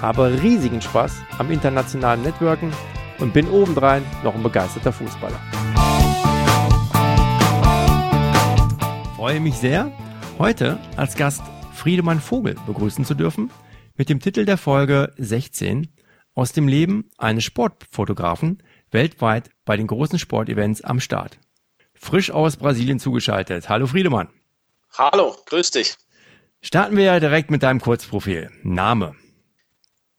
habe riesigen Spaß am internationalen Networken und bin obendrein noch ein begeisterter Fußballer. Freue mich sehr, heute als Gast Friedemann Vogel begrüßen zu dürfen mit dem Titel der Folge 16 aus dem Leben eines Sportfotografen weltweit bei den großen Sportevents am Start. Frisch aus Brasilien zugeschaltet. Hallo Friedemann. Hallo, grüß dich. Starten wir ja direkt mit deinem Kurzprofil. Name.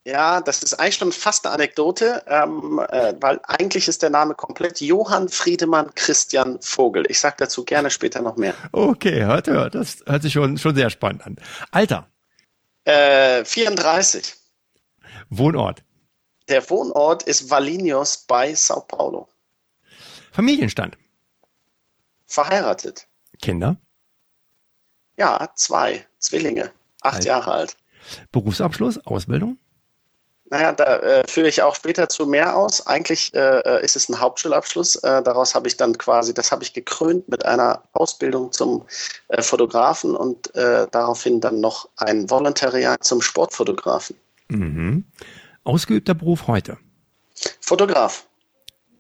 Ja, das ist eigentlich schon fast eine Anekdote, ähm, äh, weil eigentlich ist der Name komplett Johann Friedemann Christian Vogel. Ich sage dazu gerne später noch mehr. Okay, hört, hört. Das hört sich schon, schon sehr spannend an. Alter. Äh, 34. Wohnort. Der Wohnort ist Valinhos bei Sao Paulo. Familienstand. Verheiratet. Kinder. Ja, zwei. Zwillinge. Acht alt. Jahre alt. Berufsabschluss, Ausbildung? Naja, da äh, führe ich auch später zu mehr aus. Eigentlich äh, ist es ein Hauptschulabschluss. Äh, daraus habe ich dann quasi, das habe ich gekrönt mit einer Ausbildung zum äh, Fotografen und äh, daraufhin dann noch ein Volontariat zum Sportfotografen. Mhm. Ausgeübter Beruf heute? Fotograf.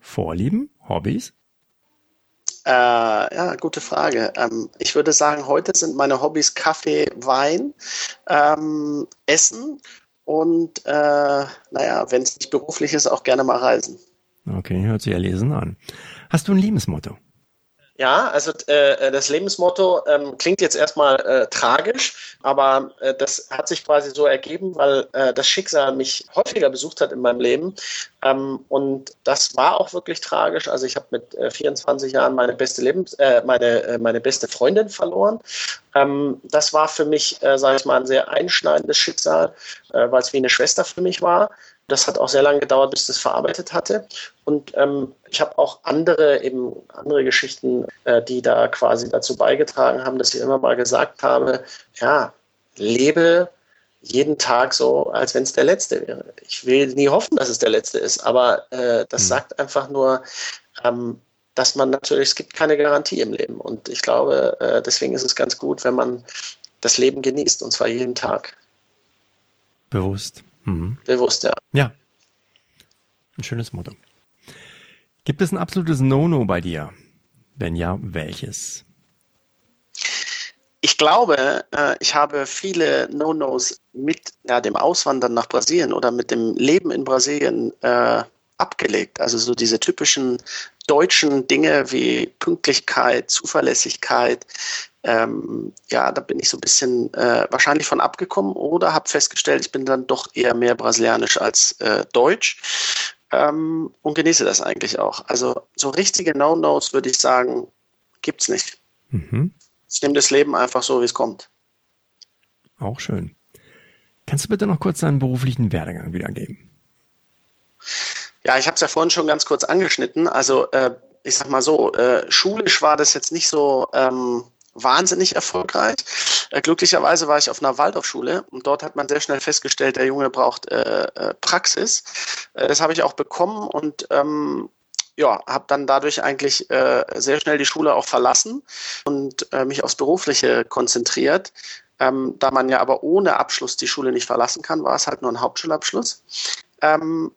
Vorlieben, Hobbys? Äh, ja, gute Frage. Ähm, ich würde sagen, heute sind meine Hobbys Kaffee, Wein, ähm, Essen und äh, naja, wenn es nicht beruflich ist, auch gerne mal reisen. Okay, hört sich ja lesen an. Hast du ein Lebensmotto? Ja, also äh, das Lebensmotto ähm, klingt jetzt erstmal äh, tragisch, aber äh, das hat sich quasi so ergeben, weil äh, das Schicksal mich häufiger besucht hat in meinem Leben. Ähm, und das war auch wirklich tragisch. Also ich habe mit äh, 24 Jahren meine beste Lebens äh, meine, äh, meine beste Freundin verloren. Ähm, das war für mich, äh, sage ich mal, ein sehr einschneidendes Schicksal, äh, weil es wie eine Schwester für mich war. Das hat auch sehr lange gedauert, bis das verarbeitet hatte. Und ähm, ich habe auch andere eben andere Geschichten, äh, die da quasi dazu beigetragen haben, dass ich immer mal gesagt habe, ja, lebe jeden Tag so, als wenn es der letzte wäre. Ich will nie hoffen, dass es der letzte ist, aber äh, das mhm. sagt einfach nur, ähm, dass man natürlich, es gibt keine Garantie im Leben. Und ich glaube, äh, deswegen ist es ganz gut, wenn man das Leben genießt, und zwar jeden Tag. Bewusst. Mhm. Bewusst, ja. Ja. Ein schönes Motto. Gibt es ein absolutes No-No bei dir? Wenn ja, welches? Ich glaube, äh, ich habe viele No-Nos mit ja, dem Auswandern nach Brasilien oder mit dem Leben in Brasilien äh, abgelegt. Also so diese typischen deutschen Dinge wie Pünktlichkeit, Zuverlässigkeit, ähm, ja, da bin ich so ein bisschen äh, wahrscheinlich von abgekommen oder habe festgestellt, ich bin dann doch eher mehr brasilianisch als äh, deutsch ähm, und genieße das eigentlich auch. Also so richtige No-Nos würde ich sagen, gibt es nicht. Mhm. Ich nehme das Leben einfach so, wie es kommt. Auch schön. Kannst du bitte noch kurz deinen beruflichen Werdegang wiedergeben? Ja, ich habe es ja vorhin schon ganz kurz angeschnitten. Also äh, ich sag mal so, äh, schulisch war das jetzt nicht so ähm, wahnsinnig erfolgreich. Äh, glücklicherweise war ich auf einer Waldorfschule und dort hat man sehr schnell festgestellt, der Junge braucht äh, äh Praxis. Äh, das habe ich auch bekommen und ähm, ja, habe dann dadurch eigentlich äh, sehr schnell die Schule auch verlassen und äh, mich aufs Berufliche konzentriert. Ähm, da man ja aber ohne Abschluss die Schule nicht verlassen kann, war es halt nur ein Hauptschulabschluss. Ähm,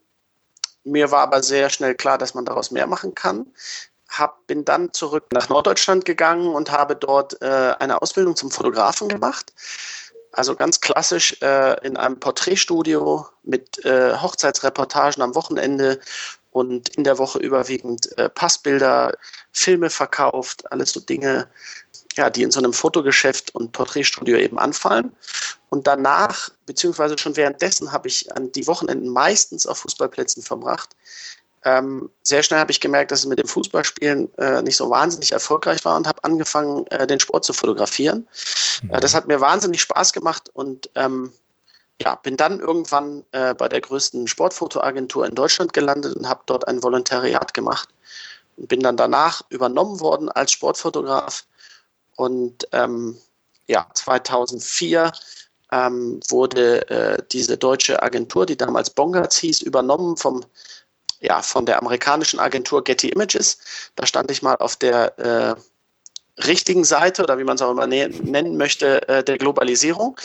mir war aber sehr schnell klar, dass man daraus mehr machen kann hab, bin dann zurück nach Norddeutschland gegangen und habe dort äh, eine Ausbildung zum Fotografen gemacht. Also ganz klassisch äh, in einem Porträtstudio mit äh, Hochzeitsreportagen am Wochenende und in der Woche überwiegend äh, Passbilder, Filme verkauft, alles so Dinge, ja, die in so einem Fotogeschäft und Porträtstudio eben anfallen. Und danach, beziehungsweise schon währenddessen, habe ich an die Wochenenden meistens auf Fußballplätzen verbracht. Ähm, sehr schnell habe ich gemerkt, dass es mit dem Fußballspielen äh, nicht so wahnsinnig erfolgreich war und habe angefangen, äh, den Sport zu fotografieren. Mhm. Äh, das hat mir wahnsinnig Spaß gemacht und ähm, ja, bin dann irgendwann äh, bei der größten Sportfotoagentur in Deutschland gelandet und habe dort ein Volontariat gemacht und bin dann danach übernommen worden als Sportfotograf und ähm, ja 2004 ähm, wurde äh, diese deutsche Agentur, die damals Bongards hieß, übernommen vom ja, von der amerikanischen Agentur Getty Images. Da stand ich mal auf der äh, richtigen Seite oder wie man es auch immer ne nennen möchte, äh, der Globalisierung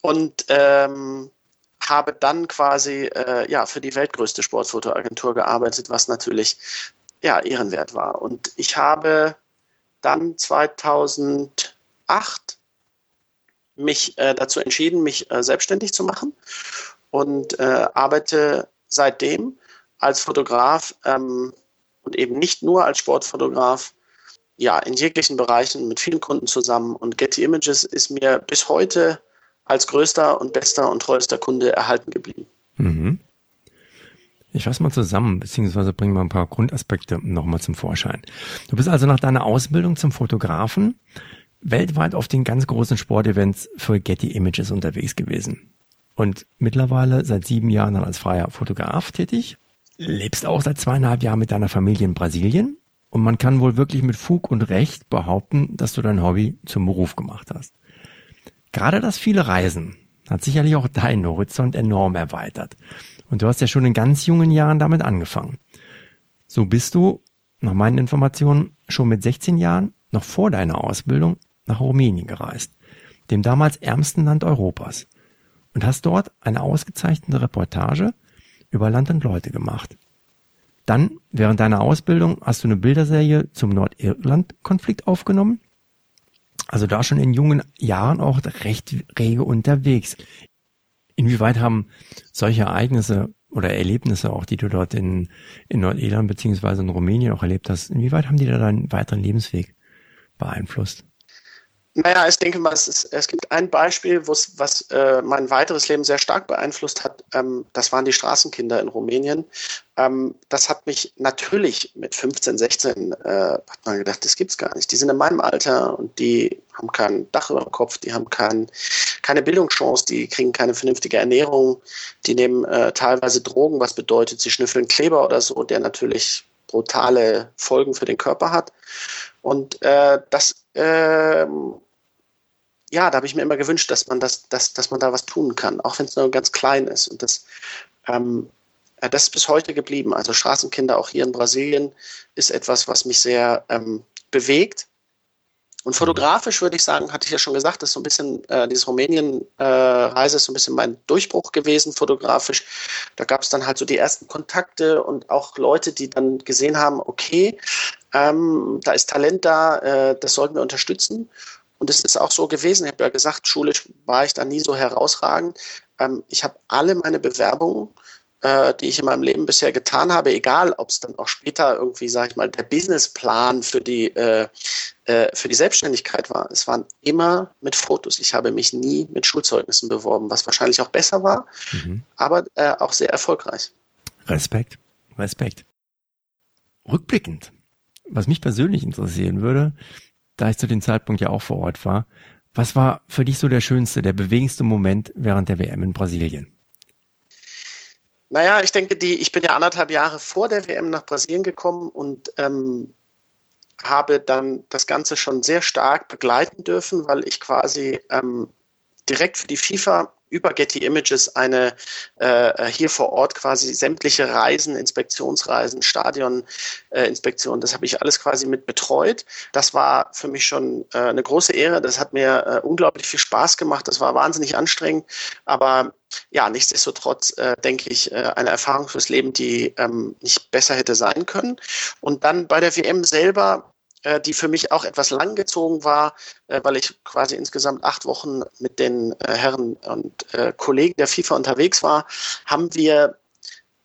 und ähm, habe dann quasi äh, ja, für die weltgrößte Sportfotoagentur gearbeitet, was natürlich ja, ehrenwert war. Und ich habe dann 2008 mich äh, dazu entschieden, mich äh, selbstständig zu machen und äh, arbeite seitdem als Fotograf ähm, und eben nicht nur als Sportfotograf, ja, in jeglichen Bereichen mit vielen Kunden zusammen. Und Getty Images ist mir bis heute als größter und bester und treuester Kunde erhalten geblieben. Mhm. Ich fasse mal zusammen, beziehungsweise bringe mal ein paar Grundaspekte nochmal zum Vorschein. Du bist also nach deiner Ausbildung zum Fotografen weltweit auf den ganz großen Sportevents für Getty Images unterwegs gewesen. Und mittlerweile seit sieben Jahren als freier Fotograf tätig lebst auch seit zweieinhalb Jahren mit deiner Familie in Brasilien und man kann wohl wirklich mit Fug und Recht behaupten, dass du dein Hobby zum Beruf gemacht hast. Gerade das viele Reisen hat sicherlich auch deinen Horizont enorm erweitert. Und du hast ja schon in ganz jungen Jahren damit angefangen. So bist du, nach meinen Informationen, schon mit 16 Jahren, noch vor deiner Ausbildung, nach Rumänien gereist, dem damals ärmsten Land Europas, und hast dort eine ausgezeichnete Reportage über Land und Leute gemacht. Dann, während deiner Ausbildung, hast du eine Bilderserie zum Nordirland-Konflikt aufgenommen. Also da schon in jungen Jahren auch recht rege unterwegs. Inwieweit haben solche Ereignisse oder Erlebnisse auch, die du dort in, in Nordirland beziehungsweise in Rumänien auch erlebt hast, inwieweit haben die da deinen weiteren Lebensweg beeinflusst? Naja, ich denke mal, es, ist, es gibt ein Beispiel, was äh, mein weiteres Leben sehr stark beeinflusst hat. Ähm, das waren die Straßenkinder in Rumänien. Ähm, das hat mich natürlich mit 15, 16 äh, hat man gedacht, das gibt's gar nicht. Die sind in meinem Alter und die haben kein Dach über dem Kopf, die haben kein, keine Bildungschance, die kriegen keine vernünftige Ernährung, die nehmen äh, teilweise Drogen, was bedeutet, sie schnüffeln Kleber oder so, der natürlich brutale Folgen für den Körper hat. Und äh, das, äh, ja, da habe ich mir immer gewünscht, dass man das, dass, dass man da was tun kann, auch wenn es nur ganz klein ist. Und das, ähm, äh, das ist bis heute geblieben. Also Straßenkinder auch hier in Brasilien ist etwas, was mich sehr ähm, bewegt und fotografisch würde ich sagen, hatte ich ja schon gesagt, das ist so ein bisschen, äh, diese Rumänien-Reise äh, ist so ein bisschen mein Durchbruch gewesen, fotografisch. Da gab es dann halt so die ersten Kontakte und auch Leute, die dann gesehen haben, okay, ähm, da ist Talent da, äh, das sollten wir unterstützen. Und es ist auch so gewesen, ich habe ja gesagt, schulisch war ich da nie so herausragend. Ähm, ich habe alle meine Bewerbungen äh, die ich in meinem Leben bisher getan habe, egal ob es dann auch später irgendwie, sage ich mal, der Businessplan für die, äh, äh, für die Selbstständigkeit war. Es waren immer mit Fotos. Ich habe mich nie mit Schulzeugnissen beworben, was wahrscheinlich auch besser war, mhm. aber äh, auch sehr erfolgreich. Respekt, Respekt. Rückblickend, was mich persönlich interessieren würde, da ich zu dem Zeitpunkt ja auch vor Ort war, was war für dich so der schönste, der bewegendste Moment während der WM in Brasilien? Naja, ich denke, die, ich bin ja anderthalb Jahre vor der WM nach Brasilien gekommen und ähm, habe dann das Ganze schon sehr stark begleiten dürfen, weil ich quasi ähm, direkt für die FIFA über Getty Images eine äh, hier vor Ort quasi sämtliche Reisen, Inspektionsreisen, Stadioninspektionen, äh, das habe ich alles quasi mit betreut. Das war für mich schon äh, eine große Ehre. Das hat mir äh, unglaublich viel Spaß gemacht. Das war wahnsinnig anstrengend, aber ja, nichtsdestotrotz äh, denke ich, äh, eine Erfahrung fürs Leben, die ähm, nicht besser hätte sein können. Und dann bei der WM selber äh, die für mich auch etwas langgezogen war, äh, weil ich quasi insgesamt acht Wochen mit den äh, Herren und Kollegen der FIFA unterwegs war, haben wir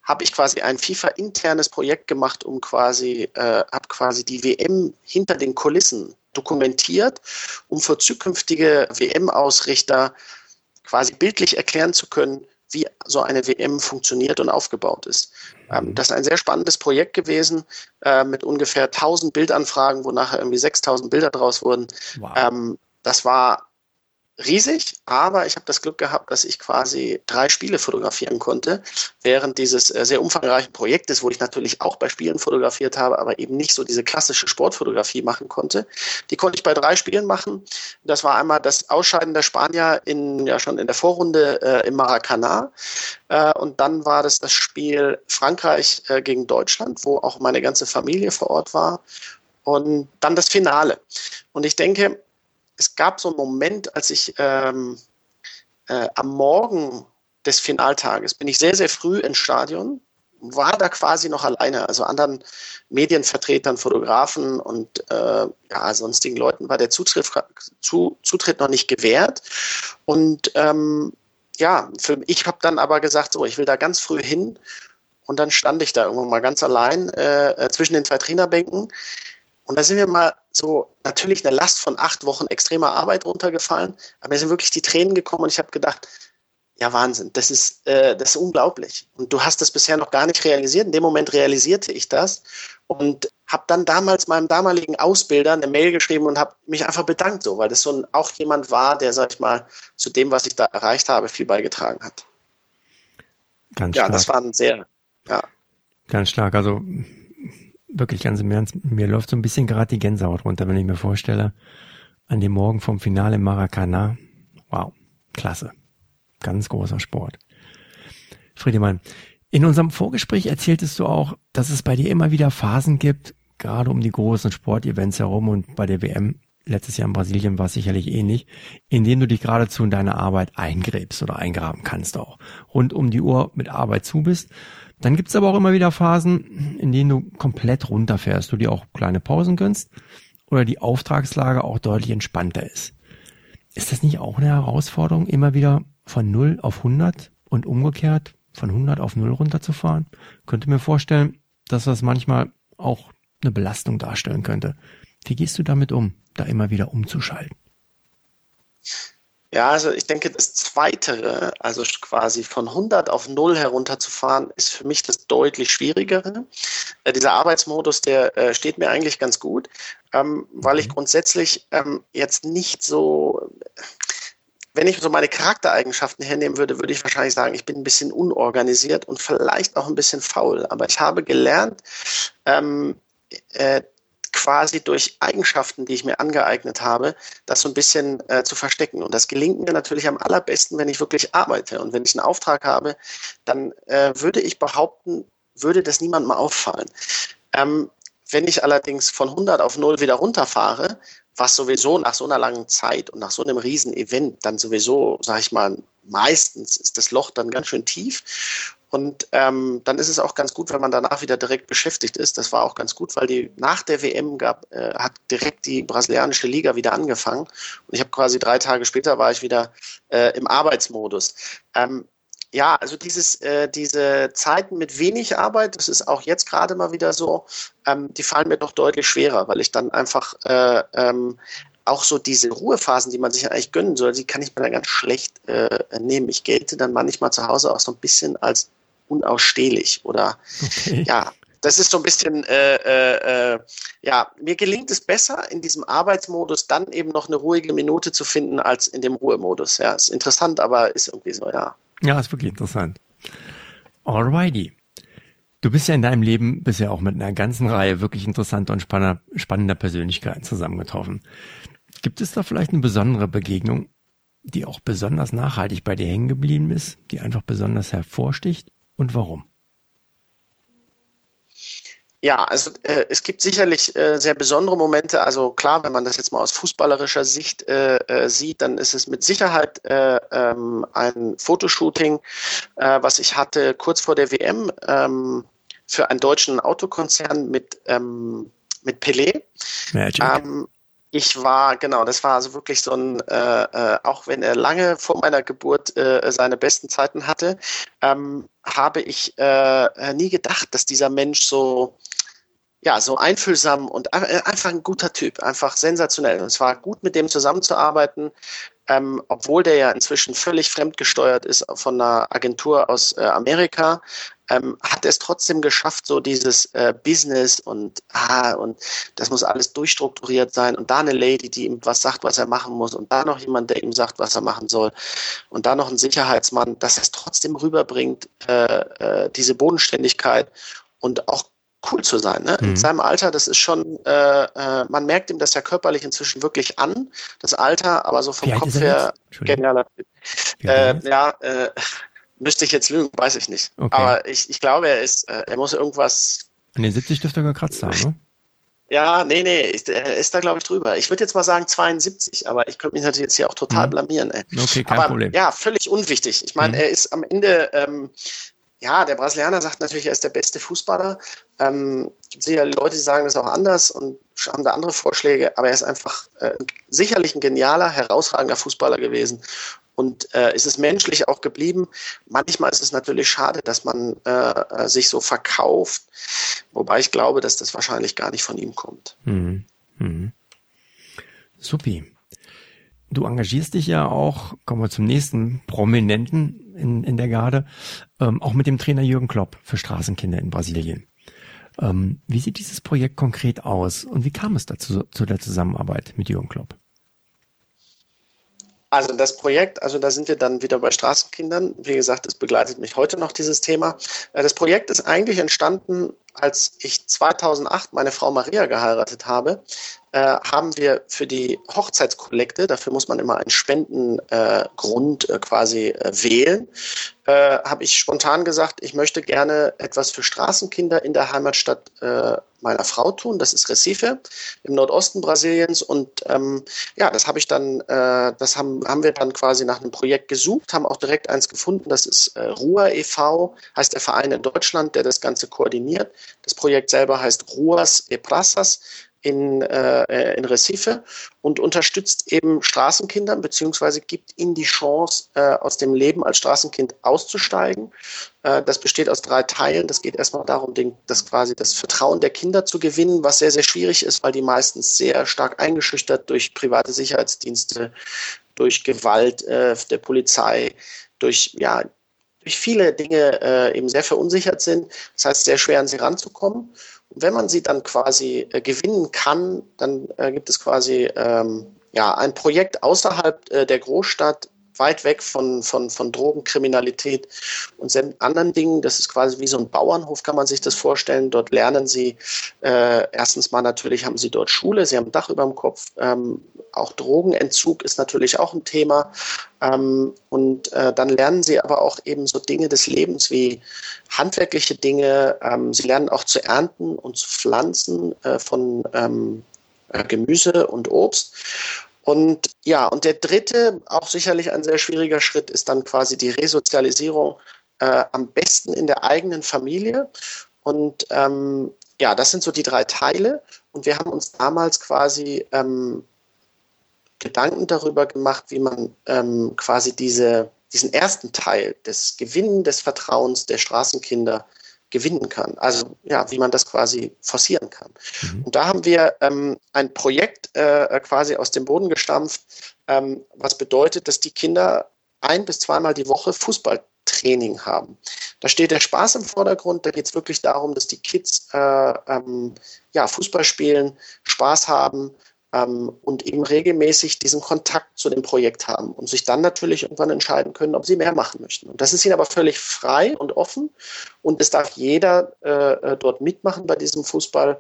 habe ich quasi ein FIFA-internes Projekt gemacht, um quasi, äh, habe quasi die WM hinter den Kulissen dokumentiert, um für zukünftige WM-Ausrichter quasi bildlich erklären zu können, wie so eine WM funktioniert und aufgebaut ist. Ähm, das ist ein sehr spannendes Projekt gewesen äh, mit ungefähr 1000 Bildanfragen, wo nachher irgendwie 6000 Bilder draus wurden. Wow. Ähm, das war riesig, aber ich habe das Glück gehabt, dass ich quasi drei Spiele fotografieren konnte während dieses äh, sehr umfangreichen Projektes, wo ich natürlich auch bei Spielen fotografiert habe, aber eben nicht so diese klassische Sportfotografie machen konnte. Die konnte ich bei drei Spielen machen. Das war einmal das Ausscheiden der Spanier in ja schon in der Vorrunde äh, im Maracanã äh, und dann war das das Spiel Frankreich äh, gegen Deutschland, wo auch meine ganze Familie vor Ort war und dann das Finale. Und ich denke, es gab so einen Moment, als ich ähm, äh, am Morgen des Finaltages bin ich sehr, sehr früh ins Stadion, war da quasi noch alleine, also anderen Medienvertretern, Fotografen und äh, ja, sonstigen Leuten war der Zutritt, zu, Zutritt noch nicht gewährt. Und ähm, ja, für, ich habe dann aber gesagt, so, ich will da ganz früh hin. Und dann stand ich da irgendwann mal ganz allein äh, äh zwischen den zwei Trainerbänken. Und da sind wir mal so natürlich eine Last von acht Wochen extremer Arbeit runtergefallen, aber mir sind wirklich die Tränen gekommen und ich habe gedacht, ja Wahnsinn, das ist, äh, das ist unglaublich. Und du hast das bisher noch gar nicht realisiert. In dem Moment realisierte ich das und habe dann damals meinem damaligen Ausbilder eine Mail geschrieben und habe mich einfach bedankt, so, weil das so ein, auch jemand war, der, sag ich mal, zu dem, was ich da erreicht habe, viel beigetragen hat. Ganz ja, stark. das war ein sehr, ja. Ganz stark. Also wirklich ganz im Ernst, mir läuft so ein bisschen gerade die Gänsehaut runter, wenn ich mir vorstelle, an dem Morgen vom Finale Maracana. Wow, klasse. Ganz großer Sport. Friedemann, in unserem Vorgespräch erzähltest du auch, dass es bei dir immer wieder Phasen gibt, gerade um die großen Sportevents herum und bei der WM letztes Jahr in Brasilien war es sicherlich ähnlich, in denen du dich geradezu in deine Arbeit eingräbst oder eingraben kannst auch. Rund um die Uhr mit Arbeit zu bist dann gibt's aber auch immer wieder Phasen, in denen du komplett runterfährst, du dir auch kleine Pausen gönnst oder die Auftragslage auch deutlich entspannter ist. Ist das nicht auch eine Herausforderung, immer wieder von 0 auf 100 und umgekehrt von 100 auf 0 runterzufahren? Könnte mir vorstellen, dass das manchmal auch eine Belastung darstellen könnte. Wie gehst du damit um, da immer wieder umzuschalten? Ja, also ich denke, das Zweite, also quasi von 100 auf 0 herunterzufahren, ist für mich das deutlich Schwierigere. Äh, dieser Arbeitsmodus, der äh, steht mir eigentlich ganz gut, ähm, weil ich mhm. grundsätzlich ähm, jetzt nicht so, wenn ich so meine Charaktereigenschaften hernehmen würde, würde ich wahrscheinlich sagen, ich bin ein bisschen unorganisiert und vielleicht auch ein bisschen faul. Aber ich habe gelernt, ähm, äh, quasi durch Eigenschaften, die ich mir angeeignet habe, das so ein bisschen äh, zu verstecken. Und das gelingt mir natürlich am allerbesten, wenn ich wirklich arbeite. Und wenn ich einen Auftrag habe, dann äh, würde ich behaupten, würde das niemandem auffallen. Ähm, wenn ich allerdings von 100 auf 0 wieder runterfahre, was sowieso nach so einer langen Zeit und nach so einem riesen Event dann sowieso, sage ich mal, meistens ist das Loch dann ganz schön tief und ähm, dann ist es auch ganz gut, wenn man danach wieder direkt beschäftigt ist. Das war auch ganz gut, weil die nach der WM gab, äh, hat direkt die brasilianische Liga wieder angefangen. Und ich habe quasi drei Tage später war ich wieder äh, im Arbeitsmodus. Ähm, ja, also dieses, äh, diese Zeiten mit wenig Arbeit, das ist auch jetzt gerade mal wieder so, ähm, die fallen mir doch deutlich schwerer, weil ich dann einfach äh, ähm, auch so diese Ruhephasen, die man sich eigentlich gönnen soll, die kann ich mir dann ganz schlecht äh, nehmen. Ich gelte dann manchmal zu Hause auch so ein bisschen als unausstehlich oder okay. ja, das ist so ein bisschen, äh, äh, äh, ja, mir gelingt es besser, in diesem Arbeitsmodus dann eben noch eine ruhige Minute zu finden, als in dem Ruhemodus. Ja, ist interessant, aber ist irgendwie so, ja. Ja, ist wirklich interessant. Alrighty. Du bist ja in deinem Leben bisher auch mit einer ganzen Reihe wirklich interessanter und spannender, spannender Persönlichkeiten zusammengetroffen. Gibt es da vielleicht eine besondere Begegnung, die auch besonders nachhaltig bei dir hängen geblieben ist, die einfach besonders hervorsticht? Und warum? Ja, also äh, es gibt sicherlich äh, sehr besondere Momente. Also klar, wenn man das jetzt mal aus fußballerischer Sicht äh, äh sieht, dann ist es mit Sicherheit äh, ähm, ein Fotoshooting, äh, was ich hatte kurz vor der WM ähm, für einen deutschen Autokonzern mit ähm, mit Pelé. Magic. Ähm, ich war, genau, das war also wirklich so ein, äh, äh, auch wenn er lange vor meiner Geburt äh, seine besten Zeiten hatte, ähm, habe ich äh, nie gedacht, dass dieser Mensch so, ja, so einfühlsam und äh, einfach ein guter Typ, einfach sensationell. Und es war gut, mit dem zusammenzuarbeiten, ähm, obwohl der ja inzwischen völlig fremdgesteuert ist von einer Agentur aus äh, Amerika. Ähm, hat es trotzdem geschafft, so dieses äh, Business und ah, und das muss alles durchstrukturiert sein und da eine Lady, die ihm was sagt, was er machen muss und da noch jemand, der ihm sagt, was er machen soll und da noch ein Sicherheitsmann, dass es trotzdem rüberbringt, äh, äh, diese Bodenständigkeit und auch cool zu sein. Ne? Mhm. In seinem Alter, das ist schon, äh, äh, man merkt ihm das ja körperlich inzwischen wirklich an, das Alter, aber so vom Kopf her genialer Typ. Äh, ja, äh, müsste ich jetzt lügen, weiß ich nicht. Okay. Aber ich, ich glaube, er ist, äh, er muss irgendwas. An den 70 dürfte er gekratzt haben, ne? Ja, nee, nee, er ist da, glaube ich, drüber. Ich würde jetzt mal sagen 72, aber ich könnte mich natürlich jetzt hier auch total mhm. blamieren. Ey. Okay, kein aber, Problem. Ja, völlig unwichtig. Ich meine, mhm. er ist am Ende, ähm, ja, der Brasilianer sagt natürlich, er ist der beste Fußballer. Ähm, gibt sicher Leute, die sagen das auch anders und haben da andere Vorschläge, aber er ist einfach äh, sicherlich ein genialer, herausragender Fußballer gewesen. Und äh, ist es menschlich auch geblieben. Manchmal ist es natürlich schade, dass man äh, äh, sich so verkauft, wobei ich glaube, dass das wahrscheinlich gar nicht von ihm kommt. Mhm. Mhm. Supi. Du engagierst dich ja auch, kommen wir zum nächsten Prominenten in, in der Garde, ähm, auch mit dem Trainer Jürgen Klopp für Straßenkinder in Brasilien. Ähm, wie sieht dieses Projekt konkret aus und wie kam es dazu zu der Zusammenarbeit mit Jürgen Klopp? Also das Projekt, also da sind wir dann wieder bei Straßenkindern. Wie gesagt, es begleitet mich heute noch dieses Thema. Äh, das Projekt ist eigentlich entstanden, als ich 2008 meine Frau Maria geheiratet habe äh, haben wir für die Hochzeitskollekte, dafür muss man immer einen Spendengrund äh, quasi äh, wählen, äh, habe ich spontan gesagt, ich möchte gerne etwas für Straßenkinder in der Heimatstadt meiner Frau tun. Das ist Recife im Nordosten Brasiliens. Und ähm, ja, das habe ich dann, das haben, haben wir dann quasi nach einem Projekt gesucht, haben auch direkt eins gefunden. Das ist Ruhr e.V., heißt der Verein in Deutschland, der das Ganze koordiniert. Das Projekt selber heißt Ruas e Praças in, äh, in Recife und unterstützt eben Straßenkinder beziehungsweise gibt ihnen die Chance, äh, aus dem Leben als Straßenkind auszusteigen. Äh, das besteht aus drei Teilen. Das geht erstmal darum, den, das quasi das Vertrauen der Kinder zu gewinnen, was sehr, sehr schwierig ist, weil die meistens sehr stark eingeschüchtert durch private Sicherheitsdienste, durch Gewalt äh, der Polizei, durch ja, durch viele Dinge äh, eben sehr verunsichert sind. Das heißt, sehr schwer an sie ranzukommen wenn man sie dann quasi äh, gewinnen kann, dann äh, gibt es quasi ähm, ja, ein Projekt außerhalb äh, der Großstadt, weit weg von, von, von Drogenkriminalität und anderen Dingen. Das ist quasi wie so ein Bauernhof, kann man sich das vorstellen. Dort lernen sie, äh, erstens mal natürlich haben sie dort Schule, sie haben ein Dach über dem Kopf. Ähm, auch Drogenentzug ist natürlich auch ein Thema. Ähm, und äh, dann lernen sie aber auch eben so Dinge des Lebens wie handwerkliche Dinge. Ähm, sie lernen auch zu ernten und zu pflanzen äh, von ähm, äh, Gemüse und Obst. Und ja, und der dritte, auch sicherlich ein sehr schwieriger Schritt, ist dann quasi die Resozialisierung äh, am besten in der eigenen Familie. Und ähm, ja, das sind so die drei Teile. Und wir haben uns damals quasi ähm, Gedanken darüber gemacht, wie man ähm, quasi diese, diesen ersten Teil des Gewinnen des Vertrauens der Straßenkinder gewinnen kann. Also ja, wie man das quasi forcieren kann. Mhm. Und da haben wir ähm, ein Projekt äh, quasi aus dem Boden gestampft, ähm, was bedeutet, dass die Kinder ein bis zweimal die Woche Fußballtraining haben. Da steht der Spaß im Vordergrund. Da geht es wirklich darum, dass die Kids äh, ähm, ja, Fußball spielen, Spaß haben, ähm, und eben regelmäßig diesen Kontakt zu dem Projekt haben und sich dann natürlich irgendwann entscheiden können, ob sie mehr machen möchten. Und das ist ihnen aber völlig frei und offen und es darf jeder äh, äh, dort mitmachen bei diesem Fußball.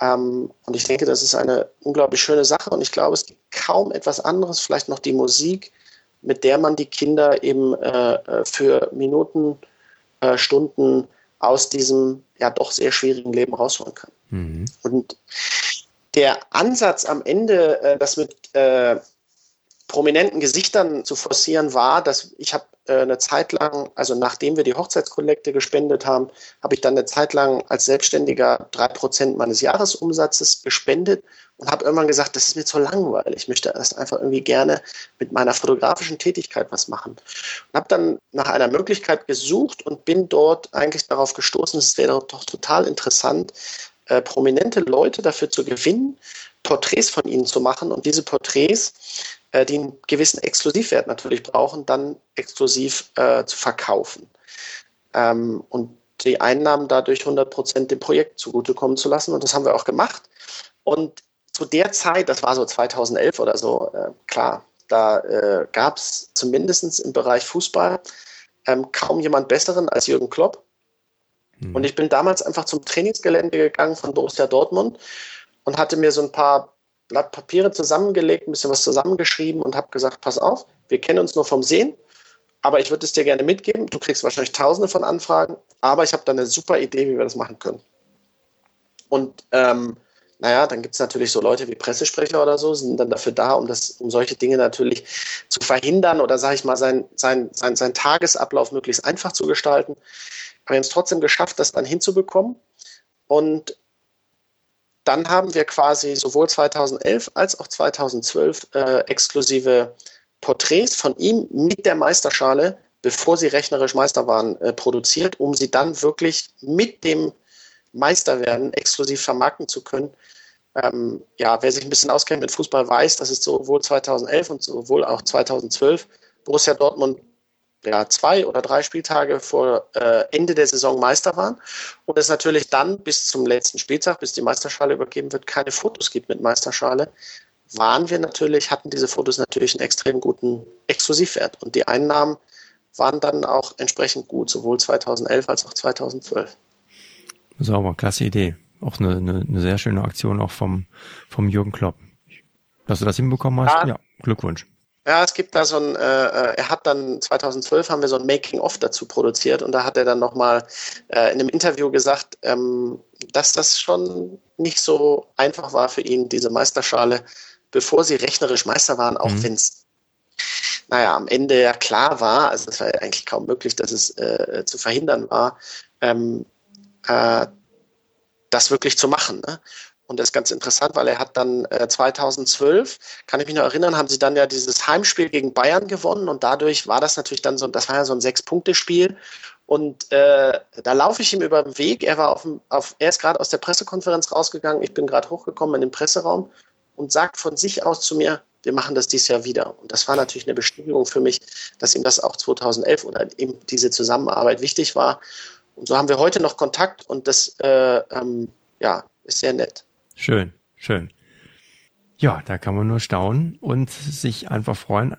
Ähm, und ich denke, das ist eine unglaublich schöne Sache und ich glaube, es gibt kaum etwas anderes, vielleicht noch die Musik, mit der man die Kinder eben äh, äh für Minuten, äh, Stunden aus diesem ja doch sehr schwierigen Leben rausholen kann. Mhm. Und der Ansatz am Ende, äh, das mit äh, prominenten Gesichtern zu forcieren, war, dass ich habe äh, eine Zeit lang, also nachdem wir die Hochzeitskollekte gespendet haben, habe ich dann eine Zeit lang als Selbstständiger drei Prozent meines Jahresumsatzes gespendet und habe irgendwann gesagt, das ist mir zu langweilig. Ich möchte das einfach irgendwie gerne mit meiner fotografischen Tätigkeit was machen. Und habe dann nach einer Möglichkeit gesucht und bin dort eigentlich darauf gestoßen, es wäre doch total interessant, äh, prominente Leute dafür zu gewinnen, Porträts von ihnen zu machen und diese Porträts, äh, die einen gewissen Exklusivwert natürlich brauchen, dann exklusiv äh, zu verkaufen. Ähm, und die Einnahmen dadurch 100 Prozent dem Projekt zugutekommen zu lassen. Und das haben wir auch gemacht. Und zu der Zeit, das war so 2011 oder so, äh, klar, da äh, gab es zumindest im Bereich Fußball ähm, kaum jemand Besseren als Jürgen Klopp. Mhm. Und ich bin damals einfach zum Trainingsgelände gegangen von Borussia Dortmund und hatte mir so ein paar Blatt Papiere zusammengelegt, ein bisschen was zusammengeschrieben und habe gesagt, pass auf, wir kennen uns nur vom Sehen, aber ich würde es dir gerne mitgeben. Du kriegst wahrscheinlich tausende von Anfragen, aber ich habe da eine super Idee, wie wir das machen können. Und ähm, naja, dann gibt es natürlich so Leute wie Pressesprecher oder so, sind dann dafür da, um das, um solche Dinge natürlich zu verhindern oder sage ich mal, sein, sein, sein, sein Tagesablauf möglichst einfach zu gestalten. Aber wir haben es trotzdem geschafft, das dann hinzubekommen. Und dann haben wir quasi sowohl 2011 als auch 2012 äh, exklusive Porträts von ihm mit der Meisterschale, bevor sie rechnerisch Meister waren, äh, produziert, um sie dann wirklich mit dem Meisterwerden exklusiv vermarkten zu können. Ähm, ja, wer sich ein bisschen auskennt mit Fußball weiß, dass es sowohl 2011 und sowohl auch 2012 Borussia Dortmund ja, zwei oder drei Spieltage vor äh, Ende der Saison Meister waren und es natürlich dann bis zum letzten Spieltag, bis die Meisterschale übergeben wird, keine Fotos gibt mit Meisterschale, waren wir natürlich, hatten diese Fotos natürlich einen extrem guten Exklusivwert und die Einnahmen waren dann auch entsprechend gut, sowohl 2011 als auch 2012. Sauber, klasse Idee. Auch eine, eine, eine sehr schöne Aktion auch vom, vom Jürgen Klopp. Dass du das hinbekommen hast, ja, ja Glückwunsch. Ja, es gibt da so ein, äh, äh er hat dann 2012 haben wir so ein Making-of dazu produziert und da hat er dann nochmal äh, in einem Interview gesagt, ähm, dass das schon nicht so einfach war für ihn, diese Meisterschale, bevor sie rechnerisch Meister waren, auch mhm. wenn es, naja, am Ende ja klar war, also es war ja eigentlich kaum möglich, dass es äh, zu verhindern war, ähm, äh, das wirklich zu machen. Ne? Und das ist ganz interessant, weil er hat dann äh, 2012, kann ich mich noch erinnern, haben sie dann ja dieses Heimspiel gegen Bayern gewonnen und dadurch war das natürlich dann so, das war ja so ein Sechs-Punkte-Spiel. Und äh, da laufe ich ihm über den Weg. Er war auf, auf er ist gerade aus der Pressekonferenz rausgegangen. Ich bin gerade hochgekommen in den Presseraum und sagt von sich aus zu mir, wir machen das dieses Jahr wieder. Und das war natürlich eine Bestätigung für mich, dass ihm das auch 2011 oder eben diese Zusammenarbeit wichtig war. Und so haben wir heute noch Kontakt und das äh, ähm, ja, ist sehr nett. Schön, schön. Ja, da kann man nur staunen und sich einfach freuen.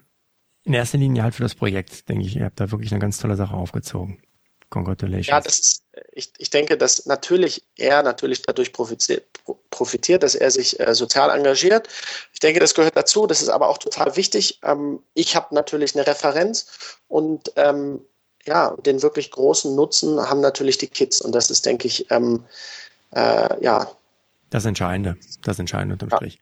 In erster Linie halt für das Projekt, denke ich. Ihr habt da wirklich eine ganz tolle Sache aufgezogen. Congratulations. Ja, das ist, ich, ich denke, dass natürlich er natürlich dadurch profitiert, profitiert dass er sich äh, sozial engagiert. Ich denke, das gehört dazu. Das ist aber auch total wichtig. Ähm, ich habe natürlich eine Referenz und ähm, ja, den wirklich großen Nutzen haben natürlich die Kids. Und das ist, denke ich, ähm, äh, ja. Das Entscheidende, das Entscheidende unterm ja. Strich.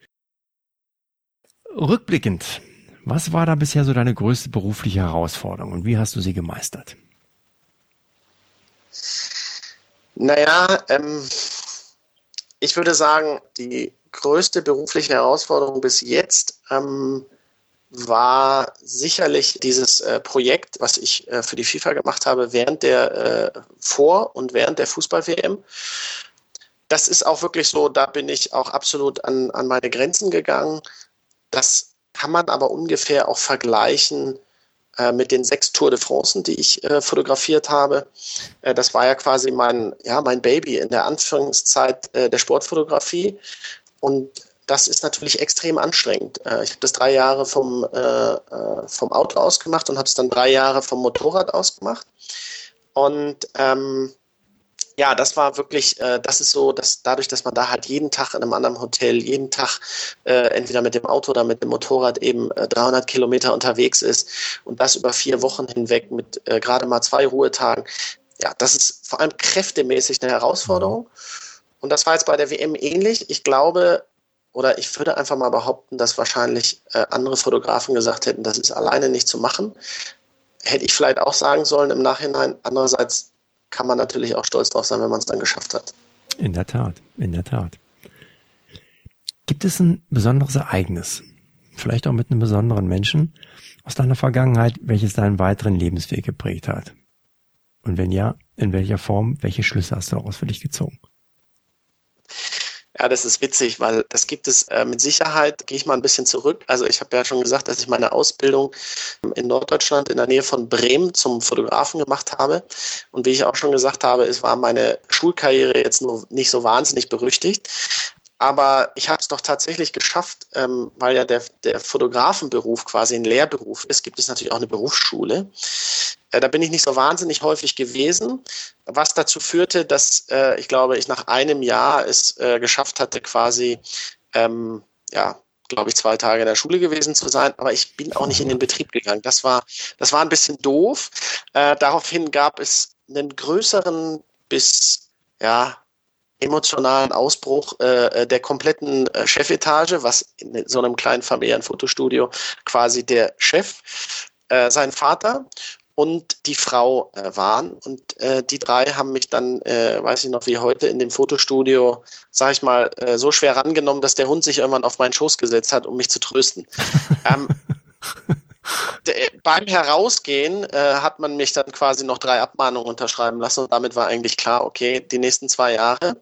Rückblickend, was war da bisher so deine größte berufliche Herausforderung und wie hast du sie gemeistert? Naja, ähm, ich würde sagen, die größte berufliche Herausforderung bis jetzt ähm, war sicherlich dieses äh, Projekt, was ich äh, für die FIFA gemacht habe, während der äh, Vor- und während der Fußball-WM. Das ist auch wirklich so, da bin ich auch absolut an, an meine Grenzen gegangen. Das kann man aber ungefähr auch vergleichen äh, mit den sechs Tour de France, die ich äh, fotografiert habe. Äh, das war ja quasi mein, ja, mein Baby in der Anfangszeit der Sportfotografie. Und das ist natürlich extrem anstrengend. Äh, ich habe das drei Jahre vom, äh, äh, vom Auto aus gemacht und habe es dann drei Jahre vom Motorrad aus gemacht. Und ähm, ja, das war wirklich, äh, das ist so, dass dadurch, dass man da halt jeden Tag in einem anderen Hotel, jeden Tag äh, entweder mit dem Auto oder mit dem Motorrad eben äh, 300 Kilometer unterwegs ist und das über vier Wochen hinweg mit äh, gerade mal zwei Ruhetagen, ja, das ist vor allem kräftemäßig eine Herausforderung. Und das war jetzt bei der WM ähnlich. Ich glaube, oder ich würde einfach mal behaupten, dass wahrscheinlich äh, andere Fotografen gesagt hätten, das ist alleine nicht zu machen. Hätte ich vielleicht auch sagen sollen im Nachhinein. Andererseits kann man natürlich auch stolz drauf sein, wenn man es dann geschafft hat. In der Tat, in der Tat. Gibt es ein besonderes Ereignis, vielleicht auch mit einem besonderen Menschen aus deiner Vergangenheit, welches deinen weiteren Lebensweg geprägt hat? Und wenn ja, in welcher Form, welche Schlüsse hast du daraus für dich gezogen? Ja, das ist witzig, weil das gibt es äh, mit Sicherheit, gehe ich mal ein bisschen zurück. Also ich habe ja schon gesagt, dass ich meine Ausbildung in Norddeutschland in der Nähe von Bremen zum Fotografen gemacht habe. Und wie ich auch schon gesagt habe, es war meine Schulkarriere jetzt nur nicht so wahnsinnig berüchtigt. Aber ich habe es doch tatsächlich geschafft, ähm, weil ja der, der Fotografenberuf quasi ein Lehrberuf ist, gibt es natürlich auch eine Berufsschule. Äh, da bin ich nicht so wahnsinnig häufig gewesen, was dazu führte, dass äh, ich glaube, ich nach einem Jahr es äh, geschafft hatte, quasi, ähm, ja, glaube ich, zwei Tage in der Schule gewesen zu sein, aber ich bin auch nicht in den Betrieb gegangen. Das war, das war ein bisschen doof. Äh, daraufhin gab es einen größeren bis, ja, emotionalen Ausbruch äh, der kompletten äh, Chefetage, was in so einem kleinen Familienfotostudio quasi der Chef, äh, sein Vater und die Frau äh, waren. Und äh, die drei haben mich dann, äh, weiß ich noch wie heute, in dem Fotostudio, sag ich mal, äh, so schwer rangenommen, dass der Hund sich irgendwann auf meinen Schoß gesetzt hat, um mich zu trösten. ähm, beim Herausgehen äh, hat man mich dann quasi noch drei Abmahnungen unterschreiben lassen und damit war eigentlich klar, okay, die nächsten zwei Jahre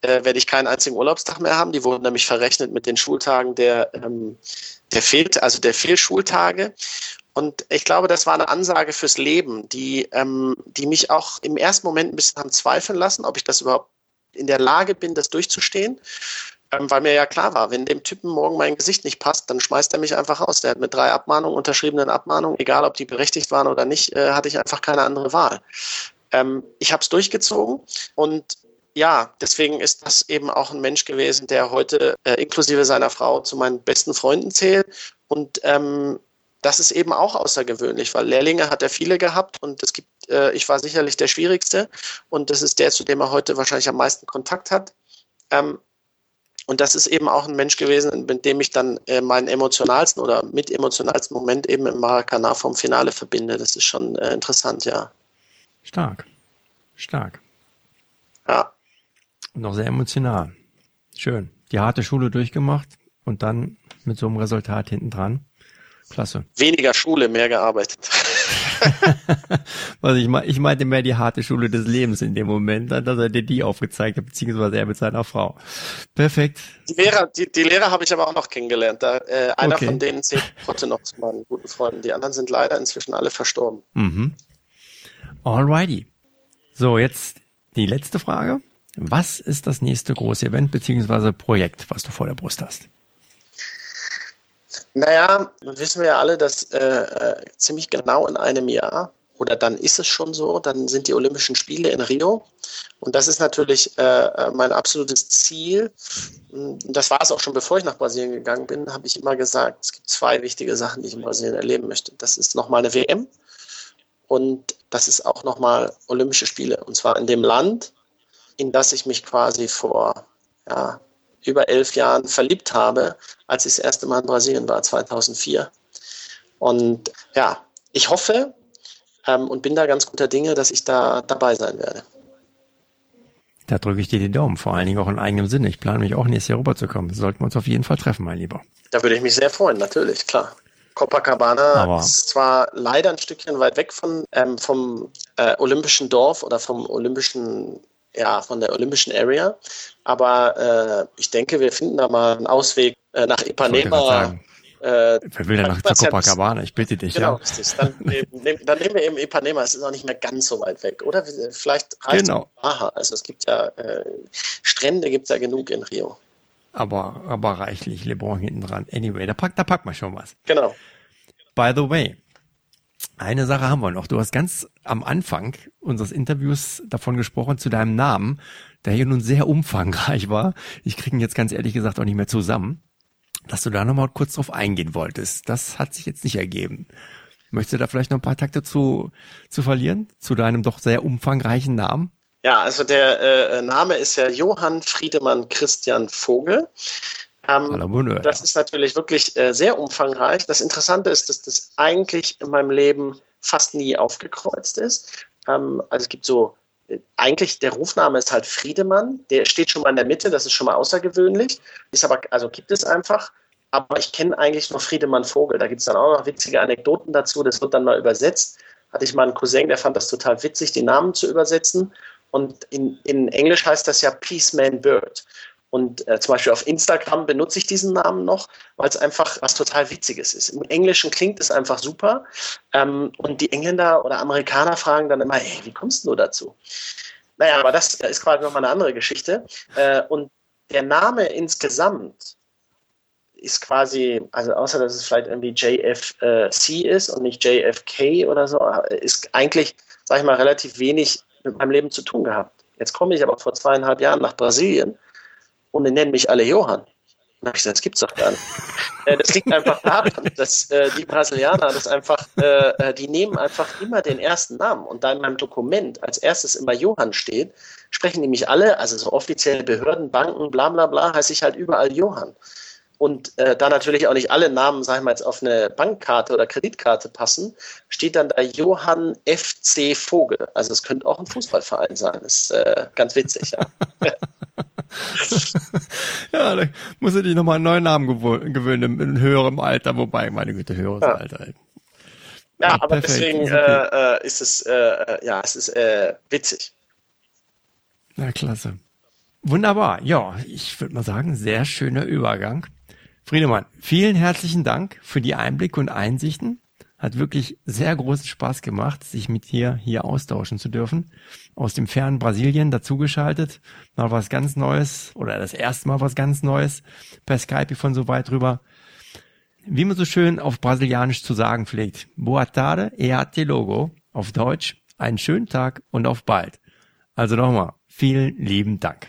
äh, werde ich keinen einzigen Urlaubstag mehr haben. Die wurden nämlich verrechnet mit den Schultagen der, ähm, der Fehlt, also der Fehlschultage. Und ich glaube, das war eine Ansage fürs Leben, die, ähm, die mich auch im ersten Moment ein bisschen haben zweifeln lassen, ob ich das überhaupt in der Lage bin, das durchzustehen. Ähm, weil mir ja klar war, wenn dem Typen morgen mein Gesicht nicht passt, dann schmeißt er mich einfach raus. Der hat mit drei Abmahnungen, unterschriebenen Abmahnungen, egal ob die berechtigt waren oder nicht, äh, hatte ich einfach keine andere Wahl. Ähm, ich habe es durchgezogen und ja, deswegen ist das eben auch ein Mensch gewesen, der heute äh, inklusive seiner Frau zu meinen besten Freunden zählt. Und ähm, das ist eben auch außergewöhnlich, weil Lehrlinge hat er viele gehabt und es gibt, äh, ich war sicherlich der schwierigste und das ist der, zu dem er heute wahrscheinlich am meisten Kontakt hat. Ähm, und das ist eben auch ein Mensch gewesen, mit dem ich dann äh, meinen emotionalsten oder mit emotionalsten Moment eben im Maracanã vom Finale verbinde. Das ist schon äh, interessant, ja. Stark. Stark. Ja. Und noch sehr emotional. Schön. Die harte Schule durchgemacht und dann mit so einem Resultat hinten dran. Klasse. Weniger Schule, mehr gearbeitet. Was ich, ich meinte mehr die harte Schule des Lebens in dem Moment, dass er dir die aufgezeigt hat, beziehungsweise er mit seiner Frau. Perfekt. Die Lehrer, die, die Lehrer habe ich aber auch noch kennengelernt. Da, äh, einer okay. von denen zählt heute noch zu meinen guten Freunden. Die anderen sind leider inzwischen alle verstorben. Mhm. Alrighty. So, jetzt die letzte Frage. Was ist das nächste große Event beziehungsweise Projekt, was du vor der Brust hast? Naja, wissen wir ja alle, dass äh, äh, ziemlich genau in einem Jahr, oder dann ist es schon so, dann sind die Olympischen Spiele in Rio. Und das ist natürlich äh, äh mein absolutes Ziel. Das war es auch schon, bevor ich nach Brasilien gegangen bin, habe ich immer gesagt, es gibt zwei wichtige Sachen, die ich in Brasilien erleben möchte. Das ist nochmal eine WM und das ist auch nochmal Olympische Spiele. Und zwar in dem Land, in das ich mich quasi vor ja, über elf Jahren verliebt habe, als ich das erste Mal in Brasilien war, 2004. Und ja, ich hoffe ähm, und bin da ganz guter Dinge, dass ich da dabei sein werde. Da drücke ich dir die Daumen, vor allen Dingen auch in eigenem Sinne. Ich plane mich auch nächstes Jahr rüberzukommen. Sollten wir uns auf jeden Fall treffen, mein Lieber. Da würde ich mich sehr freuen, natürlich, klar. Copacabana Aber ist zwar leider ein Stückchen weit weg von, ähm, vom äh, Olympischen Dorf oder vom Olympischen ja, von der Olympischen Area. Aber äh, ich denke, wir finden da mal einen Ausweg äh, nach Ipanema. Äh, Wer will denn nach Copacabana? Ich bitte dich, genau, ja. Richtig. Dann, nehm, dann nehmen wir eben Ipanema. Es ist auch nicht mehr ganz so weit weg, oder? Vielleicht reicht genau. Aha. Also es gibt ja äh, Strände, gibt es ja genug in Rio. Aber, aber reichlich LeBron hinten dran. Anyway, da packt, da packt man schon was. Genau. By the way, eine Sache haben wir noch. Du hast ganz am Anfang unseres Interviews davon gesprochen zu deinem Namen, der hier nun sehr umfangreich war. Ich kriege ihn jetzt ganz ehrlich gesagt auch nicht mehr zusammen, dass du da nochmal kurz drauf eingehen wolltest. Das hat sich jetzt nicht ergeben. Möchtest du da vielleicht noch ein paar Takte zu, zu verlieren? Zu deinem doch sehr umfangreichen Namen? Ja, also der äh, Name ist ja Johann Friedemann Christian Vogel. Ähm, das ist natürlich wirklich äh, sehr umfangreich. Das Interessante ist, dass das eigentlich in meinem Leben fast nie aufgekreuzt ist. Ähm, also es gibt so, äh, eigentlich der Rufname ist halt Friedemann, der steht schon mal in der Mitte, das ist schon mal außergewöhnlich. Ist aber, also gibt es einfach. Aber ich kenne eigentlich nur Friedemann Vogel. Da gibt es dann auch noch witzige Anekdoten dazu. Das wird dann mal übersetzt. Hatte ich mal einen Cousin, der fand das total witzig, die Namen zu übersetzen. Und in, in Englisch heißt das ja Peaceman Bird. Und äh, zum Beispiel auf Instagram benutze ich diesen Namen noch, weil es einfach was total Witziges ist. Im Englischen klingt es einfach super. Ähm, und die Engländer oder Amerikaner fragen dann immer, hey, wie kommst du dazu? Naja, aber das ist quasi nochmal eine andere Geschichte. Äh, und der Name insgesamt ist quasi, also außer dass es vielleicht irgendwie JFC ist und nicht JFK oder so, ist eigentlich, sag ich mal, relativ wenig mit meinem Leben zu tun gehabt. Jetzt komme ich aber vor zweieinhalb Jahren nach Brasilien und die nennen mich alle Johann. Dann habe ich gesagt, das gibt's doch gar nicht. Äh, das liegt einfach daran, dass äh, die Brasilianer das einfach, äh, äh, die nehmen einfach immer den ersten Namen. Und da in meinem Dokument als erstes immer Johann steht, sprechen mich alle, also so offizielle Behörden, Banken, bla bla bla, heiße ich halt überall Johann. Und äh, da natürlich auch nicht alle Namen, sagen wir jetzt, auf eine Bankkarte oder Kreditkarte passen, steht dann da Johann FC Vogel. Also es könnte auch ein Fußballverein sein. Das ist äh, ganz witzig, ja. ja, da muss ich dich nochmal einen neuen Namen gewöhnen in höherem Alter, wobei, meine Güte, höheres ja. Alter. Ja, ja aber perfekt. deswegen ist, okay. äh, ist es, äh, ja, es ist äh, witzig. Na, klasse. Wunderbar. Ja, ich würde mal sagen, sehr schöner Übergang. Friedemann, vielen herzlichen Dank für die Einblicke und Einsichten. Hat wirklich sehr großen Spaß gemacht, sich mit dir hier austauschen zu dürfen. Aus dem fernen Brasilien dazugeschaltet. Mal was ganz Neues oder das erste Mal was ganz Neues per Skype von so weit rüber. Wie man so schön auf Brasilianisch zu sagen pflegt. Boa tarde e até logo. Auf Deutsch. Einen schönen Tag und auf bald. Also nochmal, vielen lieben Dank.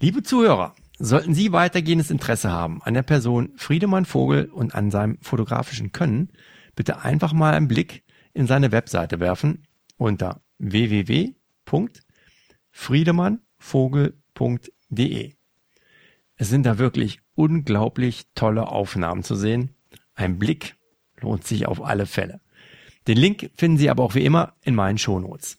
Liebe Zuhörer, Sollten Sie weitergehendes Interesse haben an der Person Friedemann Vogel und an seinem fotografischen Können, bitte einfach mal einen Blick in seine Webseite werfen unter www.friedemannvogel.de. Es sind da wirklich unglaublich tolle Aufnahmen zu sehen. Ein Blick lohnt sich auf alle Fälle. Den Link finden Sie aber auch wie immer in meinen Shownotes.